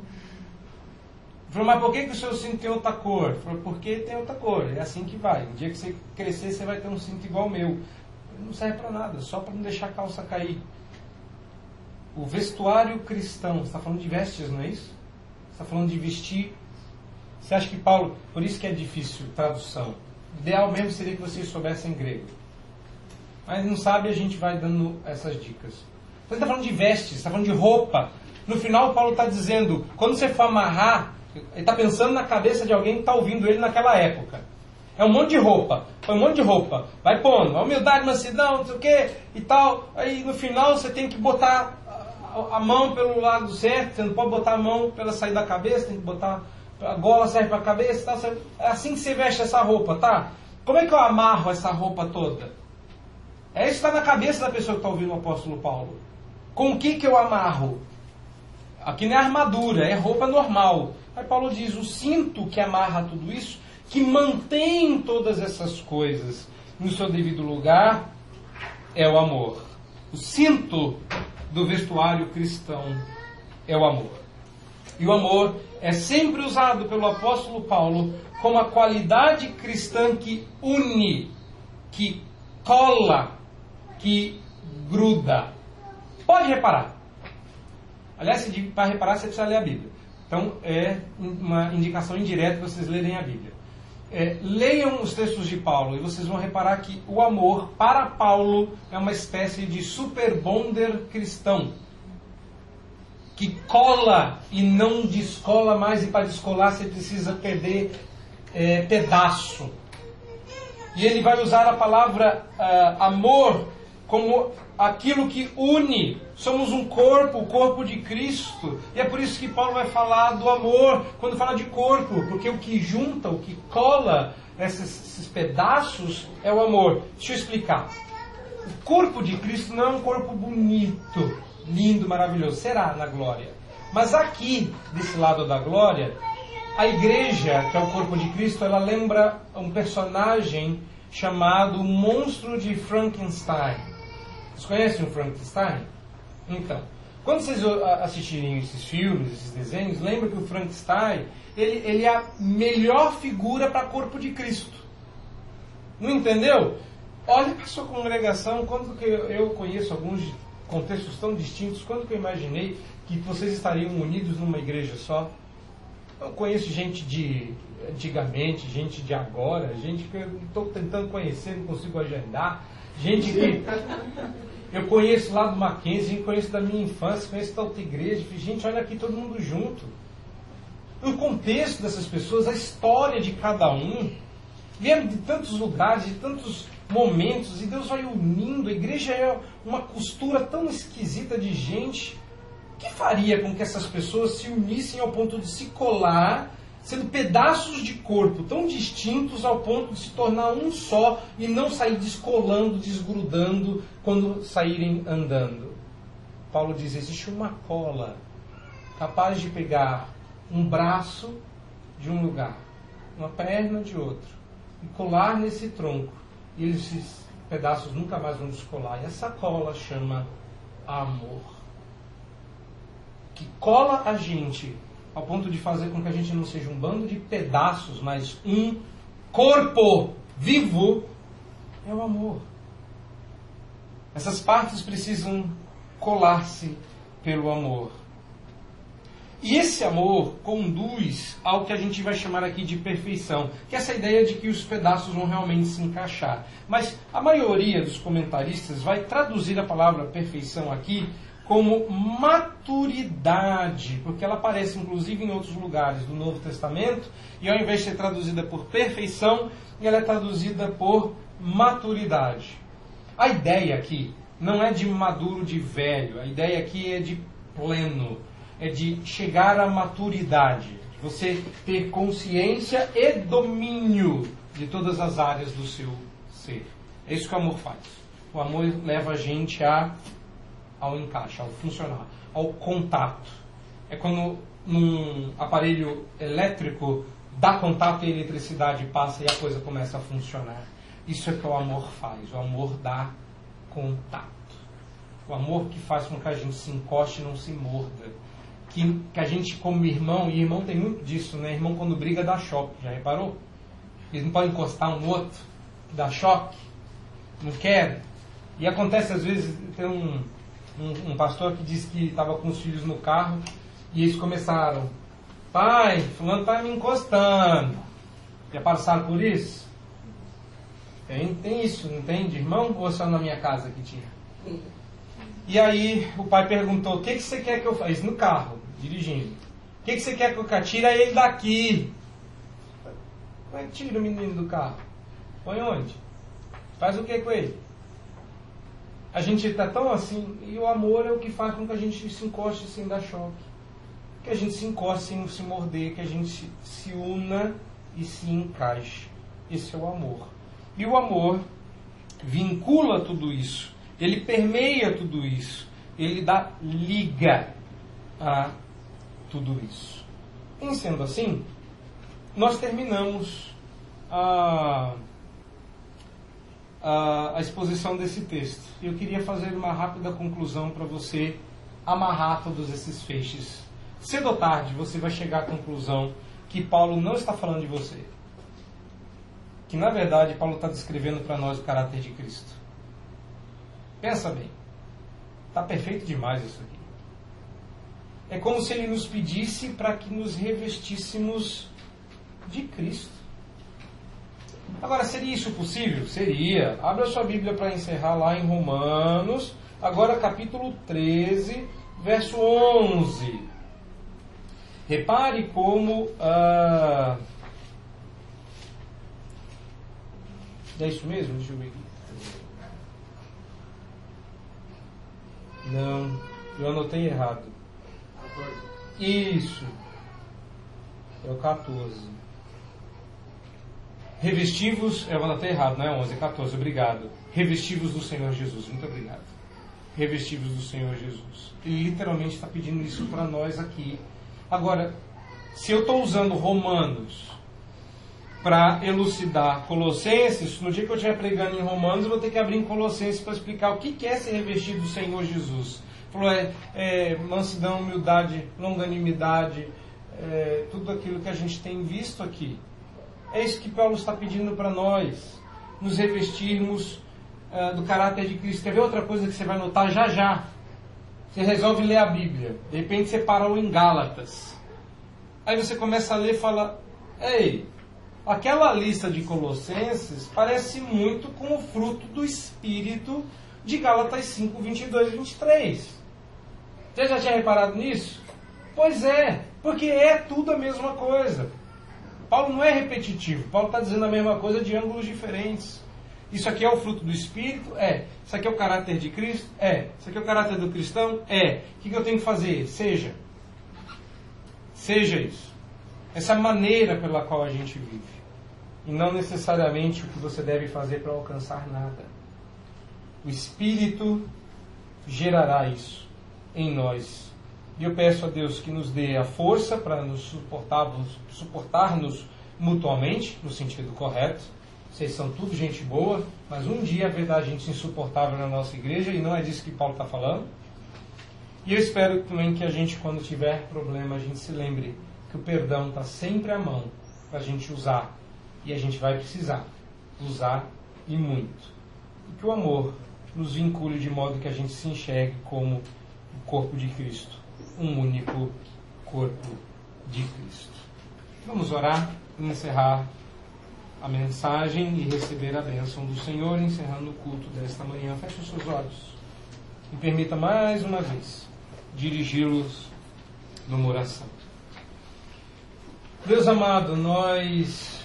falou, mas por que, que o seu cinto tem outra cor? Ele falou, porque tem outra cor, é assim que vai. No dia que você crescer, você vai ter um cinto igual ao meu. Não serve para nada, só para não deixar a calça cair. O vestuário cristão, você está falando de vestes, não é isso? Você está falando de vestir. Você acha que Paulo, por isso que é difícil tradução ideal mesmo seria que vocês soubessem grego. Mas não sabe, a gente vai dando essas dicas. Você está falando de vestes, está falando de roupa. No final, Paulo está dizendo, quando você for amarrar, ele está pensando na cabeça de alguém que está ouvindo ele naquela época. É um monte de roupa. Põe um monte de roupa. Vai pondo. Humildade, mansidão, não sei o que e tal. Aí no final você tem que botar a mão pelo lado certo. Você não pode botar a mão pela saída da cabeça, tem que botar a gola serve para a cabeça, tá? é assim que você veste essa roupa, tá? Como é que eu amarro essa roupa toda? É isso que está na cabeça da pessoa que está ouvindo o apóstolo Paulo. Com o que, que eu amarro? Aqui não é armadura, é roupa normal. Aí Paulo diz: o cinto que amarra tudo isso, que mantém todas essas coisas no seu devido lugar, é o amor. O cinto do vestuário cristão é o amor. E o amor é sempre usado pelo apóstolo Paulo como a qualidade cristã que une, que cola, que gruda. Pode reparar. Aliás, para reparar, você precisa ler a Bíblia. Então, é uma indicação indireta para vocês lerem a Bíblia. É, leiam os textos de Paulo e vocês vão reparar que o amor, para Paulo, é uma espécie de super bonder cristão que cola e não descola mais, e para descolar você precisa perder é, pedaço. E ele vai usar a palavra uh, amor como aquilo que une. Somos um corpo, o corpo de Cristo. E é por isso que Paulo vai falar do amor quando fala de corpo, porque o que junta, o que cola esses, esses pedaços, é o amor. Deixa eu explicar. O corpo de Cristo não é um corpo bonito, lindo, maravilhoso. Será na glória. Mas aqui, desse lado da glória, a igreja, que é o corpo de Cristo, ela lembra um personagem chamado Monstro de Frankenstein. Vocês conhecem o Frankenstein? Então, quando vocês assistirem esses filmes, esses desenhos, lembra que o Frankenstein ele, ele é a melhor figura para corpo de Cristo. Não entendeu? Olha para sua congregação, quando que eu conheço alguns contextos tão distintos, quando que eu imaginei que vocês estariam unidos numa igreja só? Eu conheço gente de antigamente, gente de agora, gente que eu estou tentando conhecer, não consigo agendar, gente que eu conheço lá do Mackenzie, conheço da minha infância, conheço da outra igreja, gente, olha aqui todo mundo junto. O contexto dessas pessoas, a história de cada um, vieram de tantos lugares, de tantos momentos, e Deus vai unindo. A igreja é uma costura tão esquisita de gente. O que faria com que essas pessoas se unissem ao ponto de se colar, sendo pedaços de corpo tão distintos ao ponto de se tornar um só e não sair descolando, desgrudando quando saírem andando? Paulo diz: existe uma cola capaz de pegar um braço de um lugar, uma perna de outro, e colar nesse tronco. E esses pedaços nunca mais vão descolar. E essa cola chama amor. Que cola a gente ao ponto de fazer com que a gente não seja um bando de pedaços, mas um corpo vivo, é o amor. Essas partes precisam colar-se pelo amor. E esse amor conduz ao que a gente vai chamar aqui de perfeição, que é essa ideia de que os pedaços vão realmente se encaixar. Mas a maioria dos comentaristas vai traduzir a palavra perfeição aqui como maturidade, porque ela aparece inclusive em outros lugares do Novo Testamento, e ao invés de ser traduzida por perfeição, ela é traduzida por maturidade. A ideia aqui não é de maduro, de velho, a ideia aqui é de pleno é de chegar à maturidade, você ter consciência e domínio de todas as áreas do seu ser. É isso que o amor faz. O amor leva a gente a, ao encaixe, ao funcionar, ao contato. É quando num aparelho elétrico dá contato e a eletricidade passa e a coisa começa a funcionar. Isso é que o amor faz. O amor dá contato. O amor que faz com que a gente se encoste e não se morda que, que a gente, como irmão, e irmão tem muito disso, né? Irmão, quando briga, dá choque. Já reparou? Eles não podem encostar um outro, dá choque, não quer. E acontece, às vezes, tem um, um, um pastor que disse que estava com os filhos no carro e eles começaram: Pai, Fulano está me encostando. Já passaram por isso? Tem, tem isso, não tem? De irmão ou só na minha casa que tinha? E aí o pai perguntou: O que, que você quer que eu faça? No carro dirigindo. O que, que você quer que eu tire ele daqui? Como é que tira o menino do carro? Põe onde? Faz o que com ele? A gente está tão assim, e o amor é o que faz com que a gente se encoste sem dar choque. Que a gente se encoste sem se morder, que a gente se, una e se encaixe. Esse é o amor. E o amor vincula tudo isso, ele permeia tudo isso, ele dá liga a tudo isso. Em sendo assim, nós terminamos a, a, a exposição desse texto. Eu queria fazer uma rápida conclusão para você amarrar todos esses feixes. Cedo ou tarde você vai chegar à conclusão que Paulo não está falando de você. Que na verdade Paulo está descrevendo para nós o caráter de Cristo. Pensa bem. Está perfeito demais isso aqui. É como se ele nos pedisse para que nos revestíssemos de Cristo. Agora, seria isso possível? Seria. Abra sua Bíblia para encerrar lá em Romanos, agora capítulo 13, verso 11. Repare como. Ah, é isso mesmo? Deixa eu ver aqui. Não, eu anotei errado. Isso. É o 14. Revestivos, eu vou até errado, não é 11, é 14, obrigado. Revestivos do Senhor Jesus, muito obrigado. Revestivos do Senhor Jesus. Ele literalmente está pedindo isso para nós aqui. Agora, se eu estou usando Romanos para elucidar Colossenses, no dia que eu estiver pregando em Romanos, eu vou ter que abrir em Colossenses para explicar o que é ser revestido do Senhor Jesus. Falou, é, é mansidão, humildade, longanimidade, é, tudo aquilo que a gente tem visto aqui. É isso que Paulo está pedindo para nós, nos revestirmos uh, do caráter de Cristo. Quer ver outra coisa que você vai notar já já? Você resolve ler a Bíblia, de repente você parou em Gálatas. Aí você começa a ler e fala: Ei, aquela lista de Colossenses parece muito com o fruto do Espírito de Gálatas 5, 22 e 23. Você já tinha reparado nisso? Pois é, porque é tudo a mesma coisa. Paulo não é repetitivo, Paulo está dizendo a mesma coisa de ângulos diferentes. Isso aqui é o fruto do Espírito? É. Isso aqui é o caráter de Cristo? É. Isso aqui é o caráter do cristão? É. O que eu tenho que fazer? Seja. Seja isso. Essa maneira pela qual a gente vive. E não necessariamente o que você deve fazer para alcançar nada. O Espírito gerará isso em nós. E eu peço a Deus que nos dê a força para nos suportarmos, suportar-nos mutuamente, no sentido correto. Vocês são tudo gente boa, mas um dia haverá gente insuportável na nossa igreja e não é disso que Paulo está falando. E eu espero também que a gente, quando tiver problema, a gente se lembre que o perdão está sempre à mão para a gente usar. E a gente vai precisar usar e muito. E que o amor nos vincule de modo que a gente se enxergue como o corpo de Cristo, um único corpo de Cristo. Vamos orar e encerrar a mensagem e receber a bênção do Senhor, encerrando o culto desta manhã. Feche os seus olhos e permita mais uma vez dirigi-los numa oração. Deus amado, nós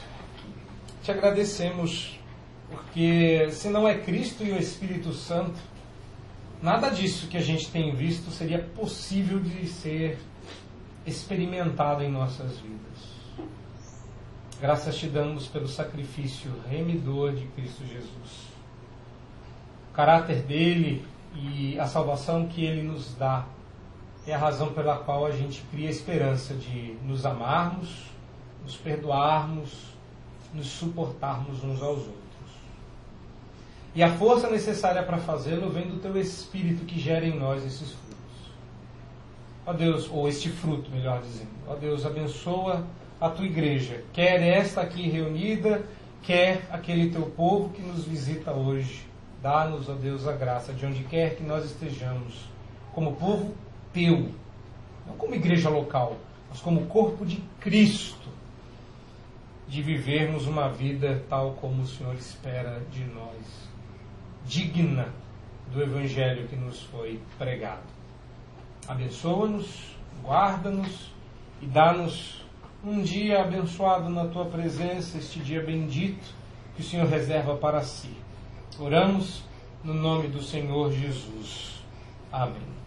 te agradecemos porque se não é Cristo e o Espírito Santo, nada disso que a gente tem visto seria possível de ser experimentado em nossas vidas. Graças te damos pelo sacrifício remidor de Cristo Jesus. O caráter dele e a salvação que ele nos dá é a razão pela qual a gente cria a esperança de nos amarmos, nos perdoarmos, nos suportarmos uns aos outros. E a força necessária para fazê-lo vem do teu Espírito que gera em nós esses frutos. Ó Deus, ou este fruto, melhor dizendo. Ó Deus, abençoa a tua igreja, quer esta aqui reunida, quer aquele teu povo que nos visita hoje. Dá-nos, ó Deus, a graça de onde quer que nós estejamos, como povo teu, não como igreja local, mas como corpo de Cristo, de vivermos uma vida tal como o Senhor espera de nós, digna do Evangelho que nos foi pregado. Abençoa-nos, guarda-nos e dá-nos um dia abençoado na tua presença, este dia bendito que o Senhor reserva para si. Oramos no nome do Senhor Jesus. Amém.